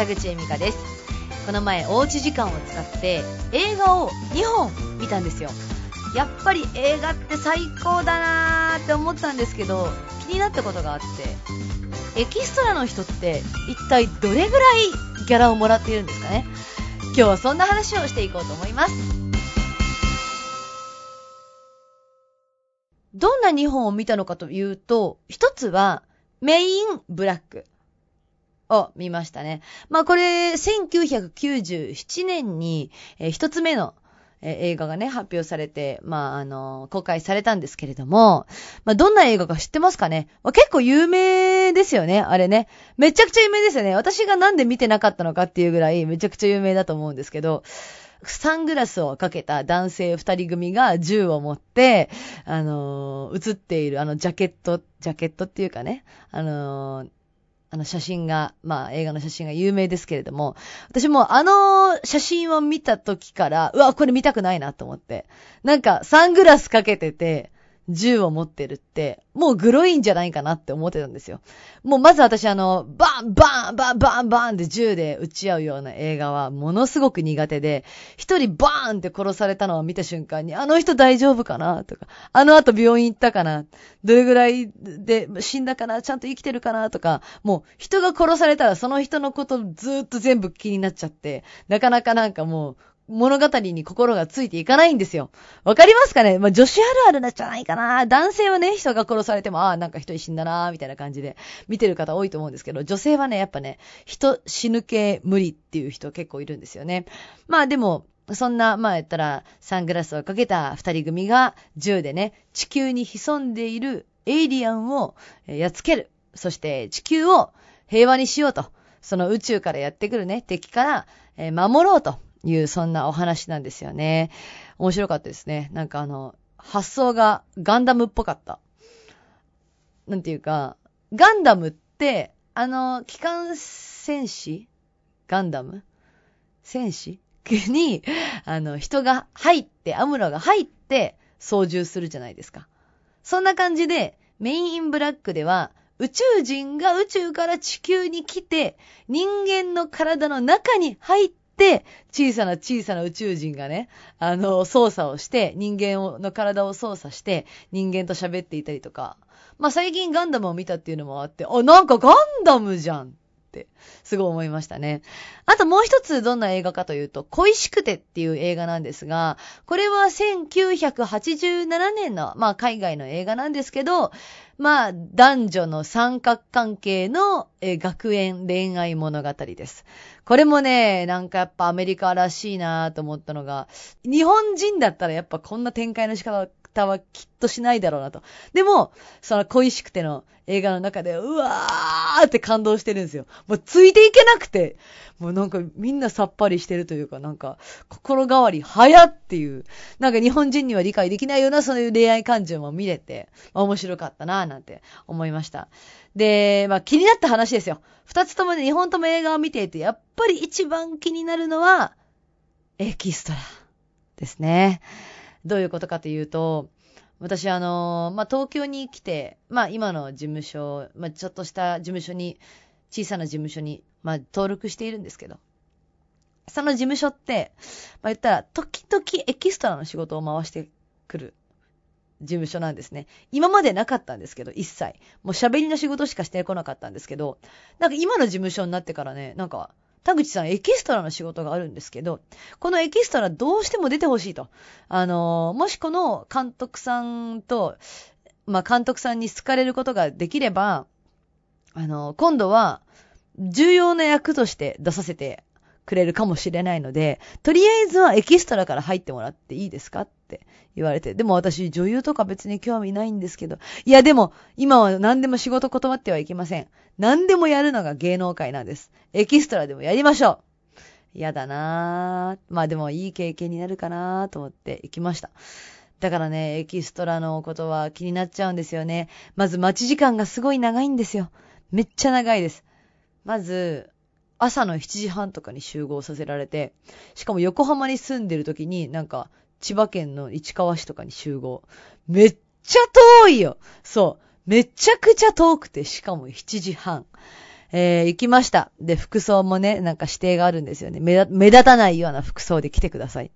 田口恵美香です。この前おうち時間を使って映画を2本見たんですよ。やっぱり映画って最高だなーって思ったんですけど気になったことがあってエキストラの人って一体どれぐらいギャラをもらっているんですかね。今日はそんな話をしていこうと思います。どんな2本を見たのかというと、一つはメインブラック。を見ましたね。まあこれ、1997年に、えー、一つ目のえ映画がね、発表されて、まあ、あの、公開されたんですけれども、まあ、どんな映画か知ってますかね、まあ、結構有名ですよね、あれね。めちゃくちゃ有名ですよね。私がなんで見てなかったのかっていうぐらい、めちゃくちゃ有名だと思うんですけど、サングラスをかけた男性二人組が銃を持って、あのー、映っているあのジャケット、ジャケットっていうかね、あのー、あの写真が、まあ映画の写真が有名ですけれども、私もあの写真を見た時から、うわ、これ見たくないなと思って。なんかサングラスかけてて、銃を持ってるって、もうグロいんじゃないかなって思ってたんですよ。もうまず私あの、バンバンバンバンバンって銃で撃ち合うような映画はものすごく苦手で、一人バーンって殺されたのを見た瞬間に、あの人大丈夫かなとか、あの後病院行ったかなどれぐらいで死んだかなちゃんと生きてるかなとか、もう人が殺されたらその人のことずっと全部気になっちゃって、なかなかなんかもう、物語に心がついていかないんですよ。わかりますかね？まあ、女子あるあるなんじゃないかな。男性はね、人が殺されても、ああ、なんか人死んだな、みたいな感じで見てる方多いと思うんですけど、女性はね、やっぱね、人死ぬ系無理っていう人結構いるんですよね。まあでも、そんな、まあ言ったら、サングラスをかけた二人組が銃でね、地球に潜んでいるエイリアンをやっつける。そして地球を平和にしようと。その宇宙からやってくるね、敵から守ろうと。いう、そんなお話なんですよね。面白かったですね。なんかあの、発想がガンダムっぽかった。なんていうか、ガンダムって、あの、機関戦士？ガンダム？戦士？に、あの、人が入って、アムロが入って操縦するじゃないですか。そんな感じで、メインインブラックでは、宇宙人が宇宙から地球に来て、人間の体の中に入っ、で小さな小さな宇宙人がね、あの、操作をして、人間の体を操作して、人間と喋っていたりとか。まあ、最近ガンダムを見たっていうのもあって、あ、なんかガンダムじゃん、ってすごい思いましたね。あともう一つどんな映画かというと、恋しくてっていう映画なんですが、これは1987年の、まあ海外の映画なんですけど、まあ男女の三角関係の学園恋愛物語です。これもね、なんかやっぱアメリカらしいなと思ったのが、日本人だったらやっぱこんな展開の仕方方はきっとしないだろうなと。でも、その恋しくての映画の中で、うわーって感動してるんですよ。もうついていけなくて、もうなんかみんなさっぱりしてるというか、なんか心変わり早っていう、なんか日本人には理解できないようなそういう恋愛感情も見れて、面白かったなぁなんて思いました。で、まあ気になった話ですよ。二つともね、日本とも映画を見ていて、やっぱり一番気になるのは、エキストラですね。どういうことかというと、私あの、まあ、東京に来て、まあ、今の事務所、まあ、ちょっとした事務所に、小さな事務所に、まあ、登録しているんですけど、その事務所って、まあ、言ったら、時々エキストラの仕事を回してくる事務所なんですね。今までなかったんですけど、一切。もう喋りの仕事しかしてこなかったんですけど、なんか今の事務所になってからね、なんか、田口さん、エキストラの仕事があるんですけど、このエキストラどうしても出てほしいと。あの、もしこの監督さんと、まあ、監督さんに好かれることができれば、あの、今度は、重要な役として出させてくれるかもしれないので、とりあえずはエキストラから入ってもらっていいですかって言われて。でも私女優とか別に興味ないんですけど。いやでも、今は何でも仕事断ってはいけません。何でもやるのが芸能界なんです。エキストラでもやりましょう。嫌だなぁ。まあでもいい経験になるかなぁと思って行きました。だからね、エキストラのことは気になっちゃうんですよね。まず待ち時間がすごい長いんですよ。めっちゃ長いです。まず、朝の7時半とかに集合させられて、しかも横浜に住んでる時になんか、千葉県の市川市とかに集合。めっちゃ遠いよそう。めちゃくちゃ遠くて、しかも7時半。えー、行きました。で、服装もね、なんか指定があるんですよね。目立たないような服装で来てください。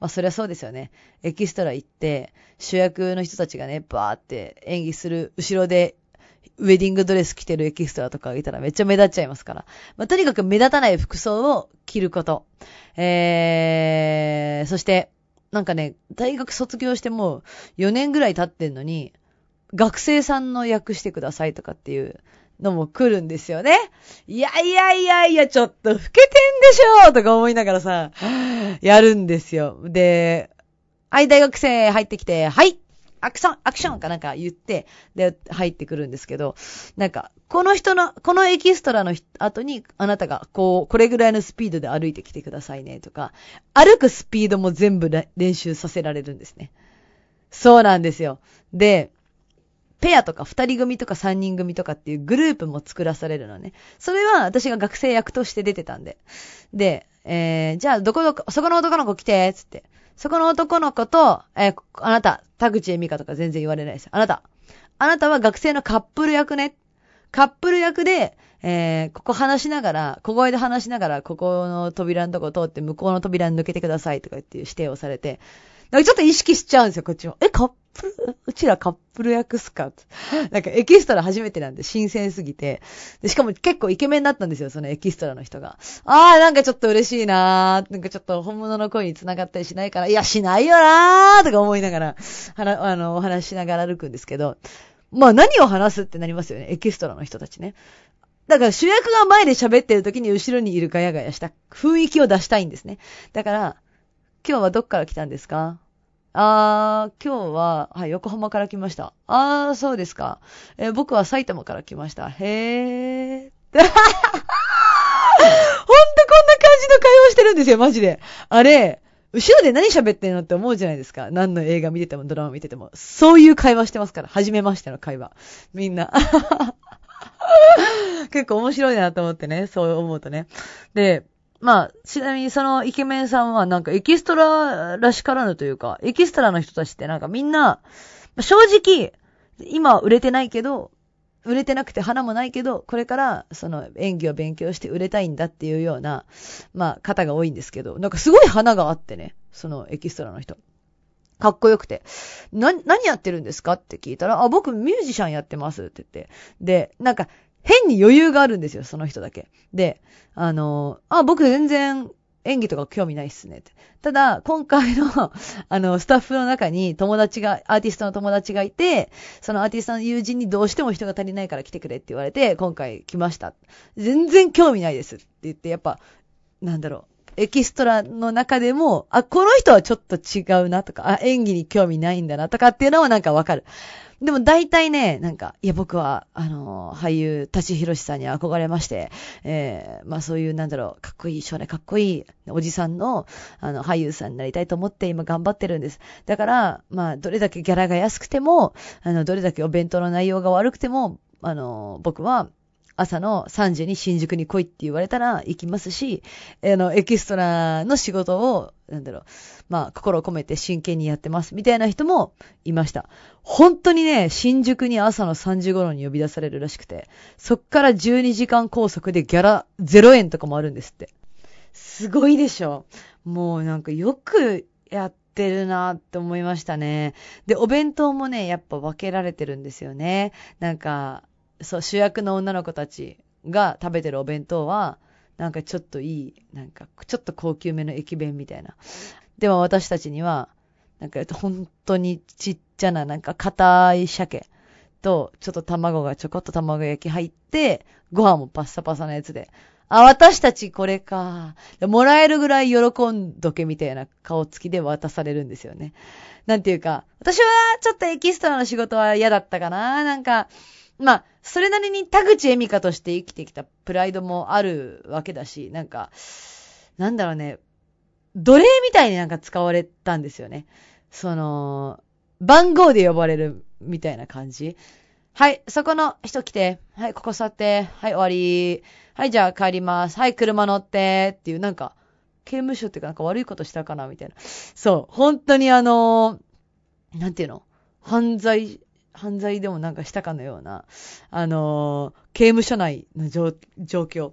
まあ、そりゃそうですよね。エキストラ行って、主役の人たちがね、バーって演技する後ろでウェディングドレス着てるエキストラとかいたらめっちゃ目立っちゃいますから。まあ、とにかく目立たない服装を着ること。えー、そして、なんかね、大学卒業してもう4年ぐらい経ってんのに、学生さんの役してくださいとかっていうのも来るんですよね。いやいやいやいや、ちょっと老けてんでしょとか思いながらさ、やるんですよ。で、はい、大学生入ってきて、はいアクション、アクションかなんか言って、で、入ってくるんですけど、なんか、この人の、このエキストラの後に、あなたが、こう、これぐらいのスピードで歩いてきてくださいね、とか、歩くスピードも全部練習させられるんですね。そうなんですよ。で、ペアとか二人組とか三人組とかっていうグループも作らされるのね。それは私が学生役として出てたんで。で、えー、じゃあどこどこ、そこの男の子来て、つって。そこの男の子と、えー、あなた、田口恵美香とか全然言われないです。あなた、あなたは学生のカップル役ね。カップル役で、えー、ここ話しながら、小声で話しながら、ここの扉のとこ通って向こうの扉に抜けてくださいとかっていう指定をされて、なんかちょっと意識しちゃうんですよ、こっちも。え、カップル、うちらカップル役っすか？なんかエキストラ初めてなんで新鮮すぎて。で、しかも結構イケメンだったんですよ、そのエキストラの人が。あー、なんかちょっと嬉しいなー。なんかちょっと本物の声に繋がったりしないから、いや、しないよなーとか思いながら、はな、あの、お話しながら歩くんですけど、まあ何を話すってなりますよね、エキストラの人たちね。だから主役が前で喋ってる時に後ろにいるガヤガヤした雰囲気を出したいんですね。だから、今日はどっから来たんですか？あー、今日は、はい、横浜から来ました。あー、そうですか。えー、僕は埼玉から来ました。へー。ほんとこんな感じの会話してるんですよ、マジで。あれ、後ろで何喋ってんのって思うじゃないですか。何の映画見ててもドラマ見てても。そういう会話してますから。初めましての会話。みんな。結構面白いなと思ってね。そう思うとね。で、まあ、ちなみにそのイケメンさんはなんかエキストラらしからぬというか、エキストラの人たちってなんかみんな、正直、今売れてないけど、売れてなくて花もないけど、これからその演技を勉強して売れたいんだっていうような、まあ方が多いんですけど、なんかすごい花があってね、そのエキストラの人。かっこよくて。な、何やってるんですかって聞いたら、あ、僕ミュージシャンやってますって言って。で、なんか変に余裕があるんですよ、その人だけ。で、あの、あ、僕全然演技とか興味ないっすねって。ただ、今回の、あの、スタッフの中に友達が、アーティストの友達がいて、そのアーティストの友人にどうしても人が足りないから来てくれって言われて、今回来ました。全然興味ないですって言って、やっぱ、なんだろう。エキストラの中でも、あ、この人はちょっと違うなとか、あ、演技に興味ないんだなとかっていうのはなんかわかる。でも大体ね、なんか、いや僕は、あの、俳優、立ひろしさんに憧れまして、えー、まあそういう、なんだろう、かっこいい、将来かっこいい、おじさんの、あの、俳優さんになりたいと思って今頑張ってるんです。だから、まあ、どれだけギャラが安くても、あの、どれだけお弁当の内容が悪くても、あの、僕は、朝の3時に新宿に来いって言われたら行きますし、あの、エキストラの仕事を、なんだろう、まあ、心を込めて真剣にやってます、みたいな人もいました。本当にね、新宿に朝の3時頃に呼び出されるらしくて、そっから12時間拘束でギャラ0円とかもあるんですって。すごいでしょもうなんかよくやってるなって思いましたね。で、お弁当もね、やっぱ分けられてるんですよね。なんか、そう、主役の女の子たちが食べてるお弁当は、なんかちょっといい、なんかちょっと高級めの駅弁みたいな。でも私たちには、なんか本当にちっちゃななんか硬い鮭と、ちょっと卵がちょこっと卵焼き入って、ご飯もパッサパサなやつで。あ、私たちこれか。もらえるぐらい喜んどけみたいな顔つきで渡されるんですよね。なんていうか、私はちょっとエキストラの仕事は嫌だったかな。なんか、まあ、それなりに田口恵美香として生きてきたプライドもあるわけだし、なんか、なんだろうね、奴隷みたいになんか使われたんですよね。その、番号で呼ばれるみたいな感じ。はい、そこの人来て。はい、ここ座って。はい、終わり。はい、じゃあ帰ります。はい、車乗って。っていう、なんか、刑務所っていうかなんか悪いことしたかなみたいな。そう、本当にあのなんていうの？犯罪犯罪でもなんかしたかのような、あのー、刑務所内の状況、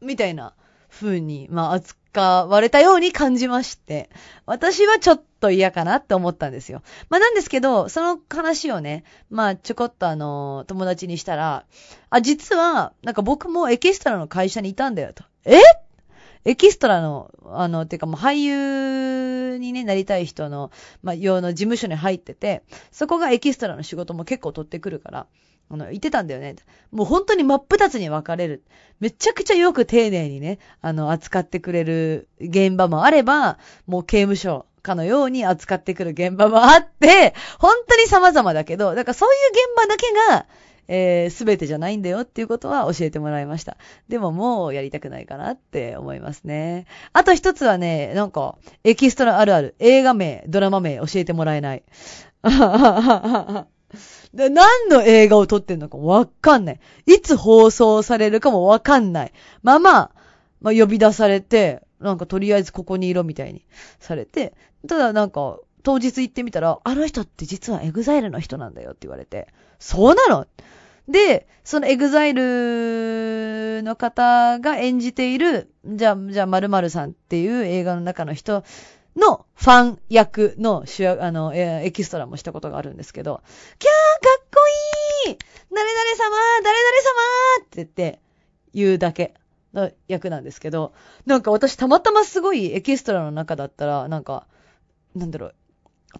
みたいな風に、まあ、扱われたように感じまして、私はちょっと嫌かなって思ったんですよ。まあ、なんですけど、その話をね、まあ、ちょこっとあの、友達にしたら、あ、実は、なんか僕もエキストラの会社にいたんだよと。え？エキストラの、あの、てかもう俳優にね、なりたい人の、まあ、用の事務所に入ってて、そこがエキストラの仕事も結構取ってくるから、あの、言ってたんだよね。もう本当に真っ二つに分かれる。めちゃくちゃよく丁寧にね、あの、扱ってくれる現場もあれば、もう刑務所かのように扱ってくる現場もあって、本当に様々だけど、だからそういう現場だけが、えー、すべてじゃないんだよっていうことは教えてもらいました。でももうやりたくないかなって思いますね。あと一つはね、なんか、エキストラあるある、映画名、ドラマ名教えてもらえない。で、何の映画を撮ってんのかわかんない。いつ放送されるかもわかんない。まあまあ、まあ呼び出されて、なんかとりあえずここにいろみたいにされて、ただなんか、当日行ってみたら、あの人って実は EXILE の人なんだよって言われて、そうなの？で、その EXILE の方が演じている、じゃあ、じゃあ、〇〇さんっていう映画の中の人のファン役の主役、あの、エキストラもしたことがあるんですけど、キャーかっこいい！誰々様誰々様って言って、言うだけの役なんですけど、なんか私たまたますごいエキストラの中だったら、なんか、なんだろう、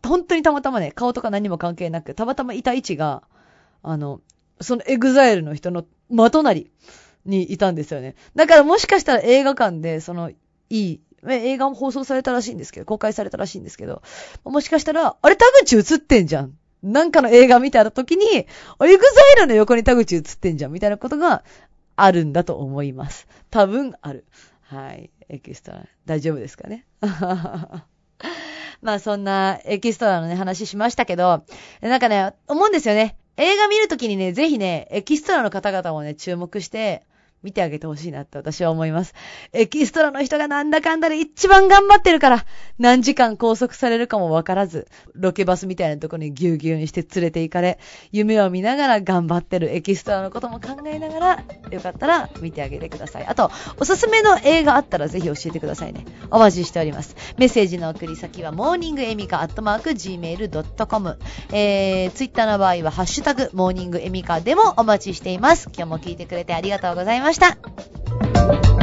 本当にたまたまね、顔とか何も関係なく、たまたまいた位置が、あの、そのエグザイルの人の真隣にいたんですよね。だからもしかしたら映画館で、その、いい、映画も放送されたらしいんですけど、公開されたらしいんですけど、もしかしたら、あれ田口映ってんじゃん。なんかの映画見た時に、エグザイルの横に田口映ってんじゃん、みたいなことがあるんだと思います。多分ある。はい。エキストラ、大丈夫ですかね？まあそんなエキストラのね、話しましたけど、なんかね、思うんですよね。映画見るときにね、ぜひね、エキストラの方々もね、注目して、見てあげてほしいなって私は思います。エキストラの人がなんだかんだで一番頑張ってるから、何時間拘束されるかもわからず、ロケバスみたいなとこにぎゅうぎゅうにして連れて行かれ、夢を見ながら頑張ってるエキストラのことも考えながら、よかったら見てあげてください。あと、おすすめの映画あったらぜひ教えてくださいね。お待ちしております。メッセージの送り先は、モーニングエミカアットマーク gmail.com。えー、ツイッターの場合は、ハッシュタグ、モーニングエミカでもお待ちしています。今日も聞いてくれてありがとうございました。ました。